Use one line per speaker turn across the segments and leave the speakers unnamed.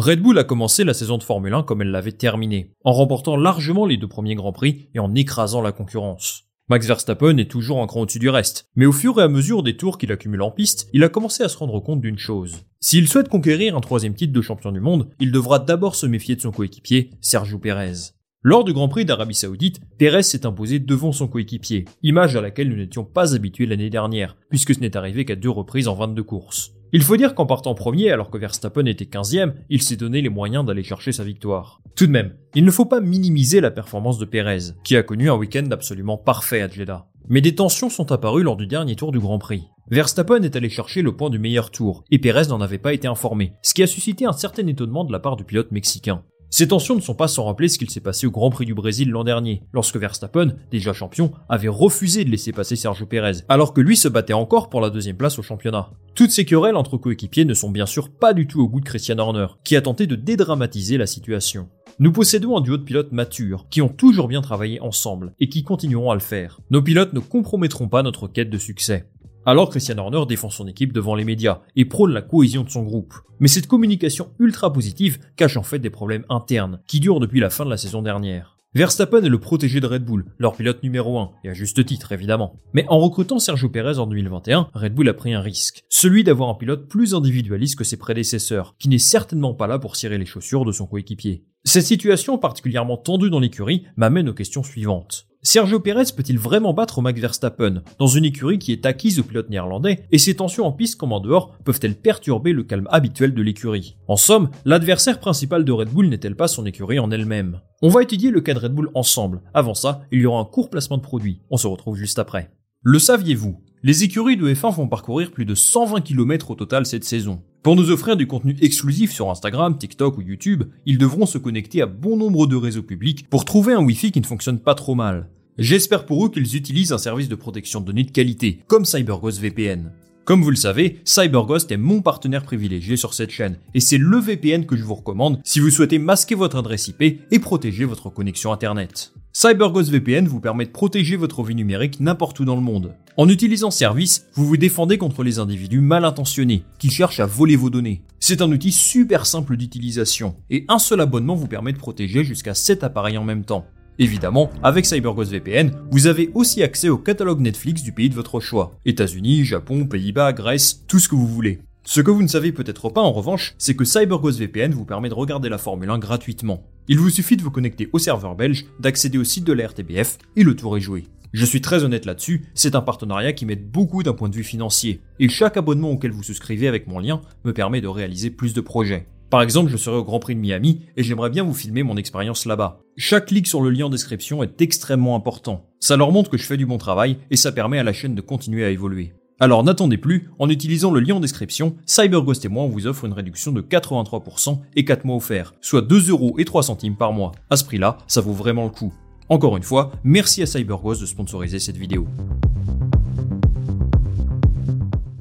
Red Bull a commencé la saison de Formule 1 comme elle l'avait terminée, en remportant largement les deux premiers Grands Prix et en écrasant la concurrence. Max Verstappen est toujours un cran au-dessus du reste, mais au fur et à mesure des tours qu'il accumule en piste, il a commencé à se rendre compte d'une chose. S'il souhaite conquérir un troisième titre de champion du monde, il devra d'abord se méfier de son coéquipier, Sergio Pérez. Lors du Grand Prix d'Arabie Saoudite, Pérez s'est imposé devant son coéquipier, image à laquelle nous n'étions pas habitués l'année dernière, puisque ce n'est arrivé qu'à deux reprises en 22 courses. Il faut dire qu'en partant premier, alors que Verstappen était 15e, il s'est donné les moyens d'aller chercher sa victoire. Tout de même, il ne faut pas minimiser la performance de Pérez, qui a connu un week-end absolument parfait à Jeddah. Mais des tensions sont apparues lors du dernier tour du Grand Prix. Verstappen est allé chercher le point du meilleur tour, et Pérez n'en avait pas été informé, ce qui a suscité un certain étonnement de la part du pilote mexicain. Ces tensions ne sont pas sans rappeler ce qu'il s'est passé au Grand Prix du Brésil l'an dernier, lorsque Verstappen, déjà champion, avait refusé de laisser passer Sergio Pérez, alors que lui se battait encore pour la deuxième place au championnat. Toutes ces querelles entre coéquipiers ne sont bien sûr pas du tout au goût de Christian Horner, qui a tenté de dédramatiser la situation. Nous possédons un duo de pilotes matures, qui ont toujours bien travaillé ensemble, et qui continueront à le faire. Nos pilotes ne compromettront pas notre quête de succès. Alors Christian Horner défend son équipe devant les médias et prône la cohésion de son groupe. Mais cette communication ultra positive cache en fait des problèmes internes qui durent depuis la fin de la saison dernière. Verstappen est le protégé de Red Bull, leur pilote numéro 1, et à juste titre évidemment. Mais en recrutant Sergio Perez en 2021, Red Bull a pris un risque, celui d'avoir un pilote plus individualiste que ses prédécesseurs, qui n'est certainement pas là pour cirer les chaussures de son coéquipier. Cette situation particulièrement tendue dans l'écurie m'amène aux questions suivantes. Sergio Perez peut-il vraiment battre Max Verstappen dans une écurie qui est acquise au pilote néerlandais et ces tensions en piste comme en dehors peuvent-elles perturber le calme habituel de l'écurie? En somme, l'adversaire principal de Red Bull n'est-elle pas son écurie en elle-même? On va étudier le cas de Red Bull ensemble. Avant ça, il y aura un court placement de produit. On se retrouve juste après. Le saviez-vous? Les écuries de F1 vont parcourir plus de 120 km au total cette saison. Pour nous offrir du contenu exclusif sur Instagram, TikTok ou YouTube, ils devront se connecter à bon nombre de réseaux publics pour trouver un Wi-Fi qui ne fonctionne pas trop mal. J'espère pour eux qu'ils utilisent un service de protection de données de qualité, comme CyberGhost VPN. Comme vous le savez, CyberGhost est mon partenaire privilégié sur cette chaîne, et c'est le VPN que je vous recommande si vous souhaitez masquer votre adresse IP et protéger votre connexion Internet. CyberGhost VPN vous permet de protéger votre vie numérique n'importe où dans le monde. En utilisant ce service, vous vous défendez contre les individus mal intentionnés qui cherchent à voler vos données. C'est un outil super simple d'utilisation, et un seul abonnement vous permet de protéger jusqu'à 7 appareils en même temps. Évidemment, avec CyberGhost VPN, vous avez aussi accès au catalogue Netflix du pays de votre choix. États-Unis, Japon, Pays-Bas, Grèce, tout ce que vous voulez. Ce que vous ne savez peut-être pas en revanche, c'est que CyberGhost VPN vous permet de regarder la Formule 1 gratuitement. Il vous suffit de vous connecter au serveur belge, d'accéder au site de la RTBF et le tour est joué. Je suis très honnête là-dessus, c'est un partenariat qui m'aide beaucoup d'un point de vue financier, et chaque abonnement auquel vous souscrivez avec mon lien me permet de réaliser plus de projets. Par exemple, je serai au Grand Prix de Miami et j'aimerais bien vous filmer mon expérience là-bas. Chaque clic sur le lien en description est extrêmement important. Ça leur montre que je fais du bon travail et ça permet à la chaîne de continuer à évoluer. Alors n'attendez plus, en utilisant le lien en description, CyberGhost et moi on vous offre une réduction de 83% et 4 mois offerts, soit 2 euros et 3 centimes par mois. À ce prix-là, ça vaut vraiment le coup. Encore une fois, merci à CyberGhost de sponsoriser cette vidéo.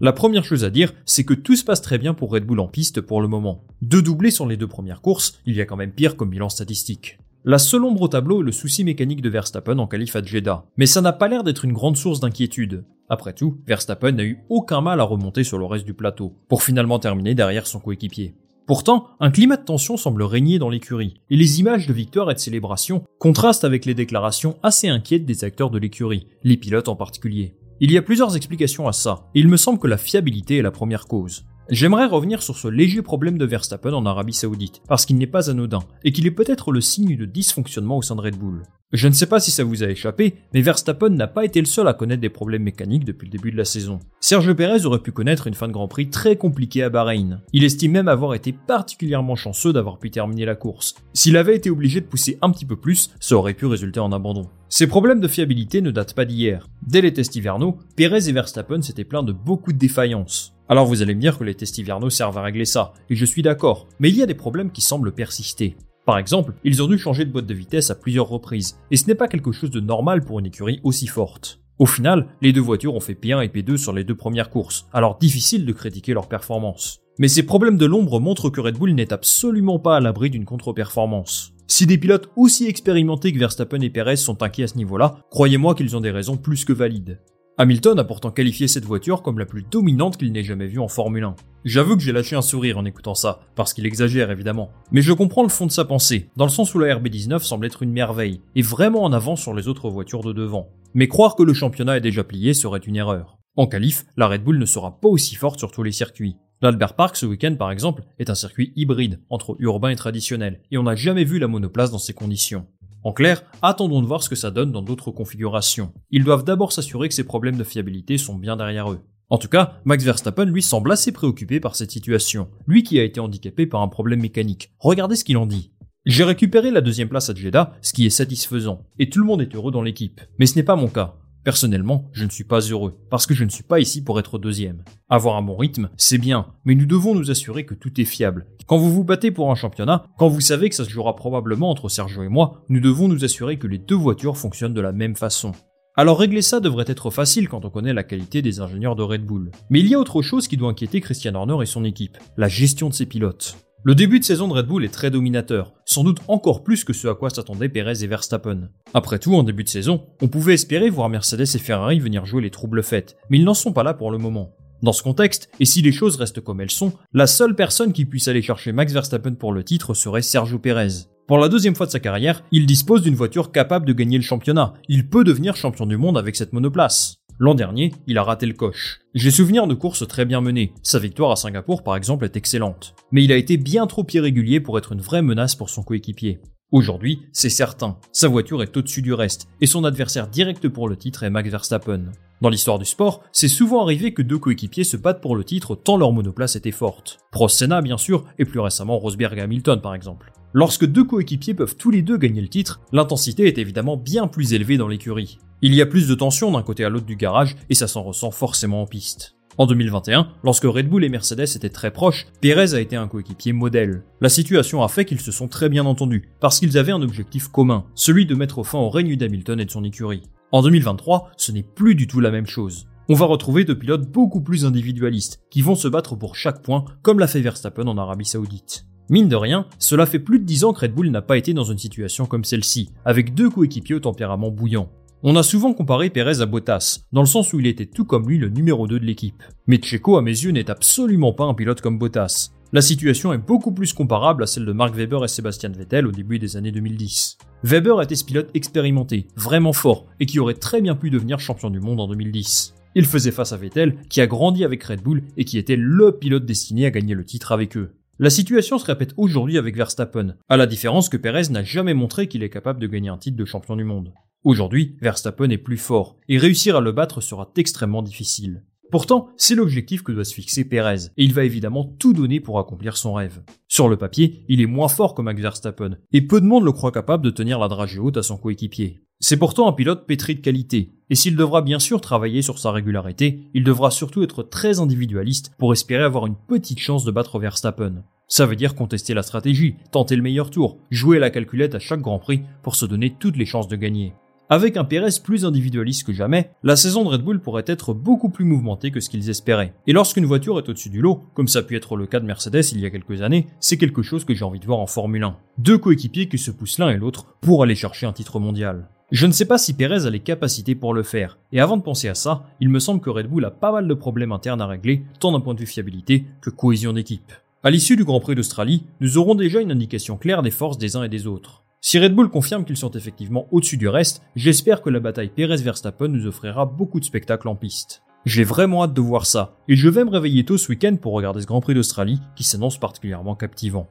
La première chose à dire, c'est que tout se passe très bien pour Red Bull en piste pour le moment. Deux doublés sur les deux premières courses, il y a quand même pire comme bilan statistique. La seule ombre au tableau est le souci mécanique de Verstappen en qualif à Jeddah, mais ça n'a pas l'air d'être une grande source d'inquiétude. Après tout, Verstappen n'a eu aucun mal à remonter sur le reste du plateau, pour finalement terminer derrière son coéquipier. Pourtant, un climat de tension semble régner dans l'écurie, et les images de victoire et de célébration contrastent avec les déclarations assez inquiètes des acteurs de l'écurie, les pilotes en particulier. Il y a plusieurs explications à ça, et il me semble que la fiabilité est la première cause. J'aimerais revenir sur ce léger problème de Verstappen en Arabie Saoudite, parce qu'il n'est pas anodin, et qu'il est peut-être le signe de dysfonctionnement au sein de Red Bull. Je ne sais pas si ça vous a échappé, mais Verstappen n'a pas été le seul à connaître des problèmes mécaniques depuis le début de la saison. Sergio Perez aurait pu connaître une fin de Grand Prix très compliquée à Bahreïn. Il estime même avoir été particulièrement chanceux d'avoir pu terminer la course. S'il avait été obligé de pousser un petit peu plus, ça aurait pu résulter en abandon. Ces problèmes de fiabilité ne datent pas d'hier. Dès les tests hivernaux, Perez et Verstappen s'étaient plaints de beaucoup de défaillances. Alors vous allez me dire que les tests hivernaux servent à régler ça, et je suis d'accord, mais il y a des problèmes qui semblent persister. Par exemple, ils ont dû changer de boîte de vitesse à plusieurs reprises, et ce n'est pas quelque chose de normal pour une écurie aussi forte. Au final, les deux voitures ont fait P1 et P2 sur les deux premières courses, alors difficile de critiquer leur performance. Mais ces problèmes de l'ombre montrent que Red Bull n'est absolument pas à l'abri d'une contre-performance. Si des pilotes aussi expérimentés que Verstappen et Perez sont inquiets à ce niveau-là, croyez-moi qu'ils ont des raisons plus que valides. Hamilton a pourtant qualifié cette voiture comme la plus dominante qu'il n'ait jamais vue en Formule 1. J'avoue que j'ai lâché un sourire en écoutant ça, parce qu'il exagère évidemment. Mais je comprends le fond de sa pensée, dans le sens où la RB19 semble être une merveille, et vraiment en avance sur les autres voitures de devant. Mais croire que le championnat est déjà plié serait une erreur. En qualif, la Red Bull ne sera pas aussi forte sur tous les circuits. L'Albert Park ce week-end par exemple est un circuit hybride entre urbain et traditionnel, et on n'a jamais vu la monoplace dans ces conditions. En clair, attendons de voir ce que ça donne dans d'autres configurations. Ils doivent d'abord s'assurer que ces problèmes de fiabilité sont bien derrière eux. En tout cas, Max Verstappen lui semble assez préoccupé par cette situation, lui qui a été handicapé par un problème mécanique. Regardez ce qu'il en dit. J'ai récupéré la deuxième place à Jeddah, ce qui est satisfaisant, et tout le monde est heureux dans l'équipe. Mais ce n'est pas mon cas. Personnellement, je ne suis pas heureux, parce que je ne suis pas ici pour être deuxième. Avoir un bon rythme, c'est bien, mais nous devons nous assurer que tout est fiable. Quand vous vous battez pour un championnat, quand vous savez que ça se jouera probablement entre Sergio et moi, nous devons nous assurer que les deux voitures fonctionnent de la même façon. Alors régler ça devrait être facile quand on connaît la qualité des ingénieurs de Red Bull. Mais il y a autre chose qui doit inquiéter Christian Horner et son équipe, la gestion de ses pilotes. Le début de saison de Red Bull est très dominateur, sans doute encore plus que ce à quoi s'attendaient Perez et Verstappen. Après tout, en début de saison, on pouvait espérer voir Mercedes et Ferrari venir jouer les troubles faites, mais ils n'en sont pas là pour le moment. Dans ce contexte, et si les choses restent comme elles sont, la seule personne qui puisse aller chercher Max Verstappen pour le titre serait Sergio Perez. Pour la deuxième fois de sa carrière, il dispose d'une voiture capable de gagner le championnat. Il peut devenir champion du monde avec cette monoplace. L'an dernier, il a raté le coche. J'ai souvenir de courses très bien menées. Sa victoire à Singapour, par exemple, est excellente. Mais il a été bien trop irrégulier pour être une vraie menace pour son coéquipier. Aujourd'hui, c'est certain, sa voiture est au-dessus du reste, et son adversaire direct pour le titre est Max Verstappen. Dans l'histoire du sport, c'est souvent arrivé que deux coéquipiers se battent pour le titre tant leur monoplace était forte. Prost Senna, bien sûr, et plus récemment Rosberg Hamilton, par exemple. Lorsque deux coéquipiers peuvent tous les deux gagner le titre, l'intensité est évidemment bien plus élevée dans l'écurie. Il y a plus de tension d'un côté à l'autre du garage et ça s'en ressent forcément en piste. En 2021, lorsque Red Bull et Mercedes étaient très proches, Perez a été un coéquipier modèle. La situation a fait qu'ils se sont très bien entendus, parce qu'ils avaient un objectif commun, celui de mettre fin au règne d'Hamilton et de son écurie. En 2023, ce n'est plus du tout la même chose. On va retrouver deux pilotes beaucoup plus individualistes, qui vont se battre pour chaque point, comme l'a fait Verstappen en Arabie Saoudite. Mine de rien, cela fait plus de 10 ans que Red Bull n'a pas été dans une situation comme celle-ci, avec deux coéquipiers au tempérament bouillant. On a souvent comparé Perez à Bottas, dans le sens où il était tout comme lui le numéro 2 de l'équipe. Mais Checo, à mes yeux, n'est absolument pas un pilote comme Bottas. La situation est beaucoup plus comparable à celle de Mark Webber et Sebastian Vettel au début des années 2010. Webber était ce pilote expérimenté, vraiment fort, et qui aurait très bien pu devenir champion du monde en 2010. Il faisait face à Vettel, qui a grandi avec Red Bull et qui était le pilote destiné à gagner le titre avec eux. La situation se répète aujourd'hui avec Verstappen, à la différence que Perez n'a jamais montré qu'il est capable de gagner un titre de champion du monde. Aujourd'hui, Verstappen est plus fort, et réussir à le battre sera extrêmement difficile. Pourtant, c'est l'objectif que doit se fixer Perez, et il va évidemment tout donner pour accomplir son rêve. Sur le papier, il est moins fort que Max Verstappen, et peu de monde le croit capable de tenir la dragée haute à son coéquipier. C'est pourtant un pilote pétri de qualité, et s'il devra bien sûr travailler sur sa régularité, il devra surtout être très individualiste pour espérer avoir une petite chance de battre Verstappen. Ça veut dire contester la stratégie, tenter le meilleur tour, jouer la calculette à chaque Grand Prix pour se donner toutes les chances de gagner. Avec un Pérez plus individualiste que jamais, la saison de Red Bull pourrait être beaucoup plus mouvementée que ce qu'ils espéraient. Et lorsqu'une voiture est au-dessus du lot, comme ça a pu être le cas de Mercedes il y a quelques années, c'est quelque chose que j'ai envie de voir en Formule 1. Deux coéquipiers qui se poussent l'un et l'autre pour aller chercher un titre mondial. Je ne sais pas si Pérez a les capacités pour le faire, et avant de penser à ça, il me semble que Red Bull a pas mal de problèmes internes à régler, tant d'un point de vue fiabilité que cohésion d'équipe. À l'issue du Grand Prix d'Australie, nous aurons déjà une indication claire des forces des uns et des autres. Si Red Bull confirme qu'ils sont effectivement au-dessus du reste, j'espère que la bataille Perez-Verstappen nous offrira beaucoup de spectacles en piste. J'ai vraiment hâte de voir ça, et je vais me réveiller tôt ce week-end pour regarder ce Grand Prix d'Australie qui s'annonce particulièrement captivant.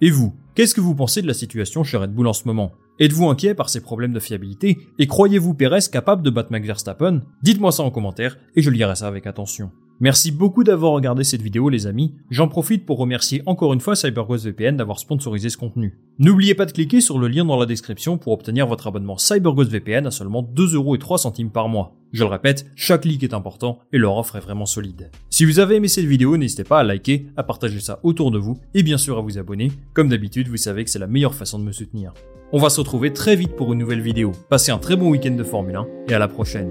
Et vous, qu'est-ce que vous pensez de la situation chez Red Bull en ce moment? Êtes-vous inquiet par ces problèmes de fiabilité et croyez-vous Perez capable de battre Max Verstappen? Dites-moi ça en commentaire et je lirai ça avec attention. Merci beaucoup d'avoir regardé cette vidéo les amis, j'en profite pour remercier encore une fois CyberGhost VPN d'avoir sponsorisé ce contenu. N'oubliez pas de cliquer sur le lien dans la description pour obtenir votre abonnement CyberGhost VPN à seulement 2,03€ par mois. Je le répète, chaque clic est important et leur offre est vraiment solide. Si vous avez aimé cette vidéo, n'hésitez pas à liker, à partager ça autour de vous et bien sûr à vous abonner. Comme d'habitude, vous savez que c'est la meilleure façon de me soutenir. On va se retrouver très vite pour une nouvelle vidéo. Passez un très bon week-end de Formule 1 et à la prochaine.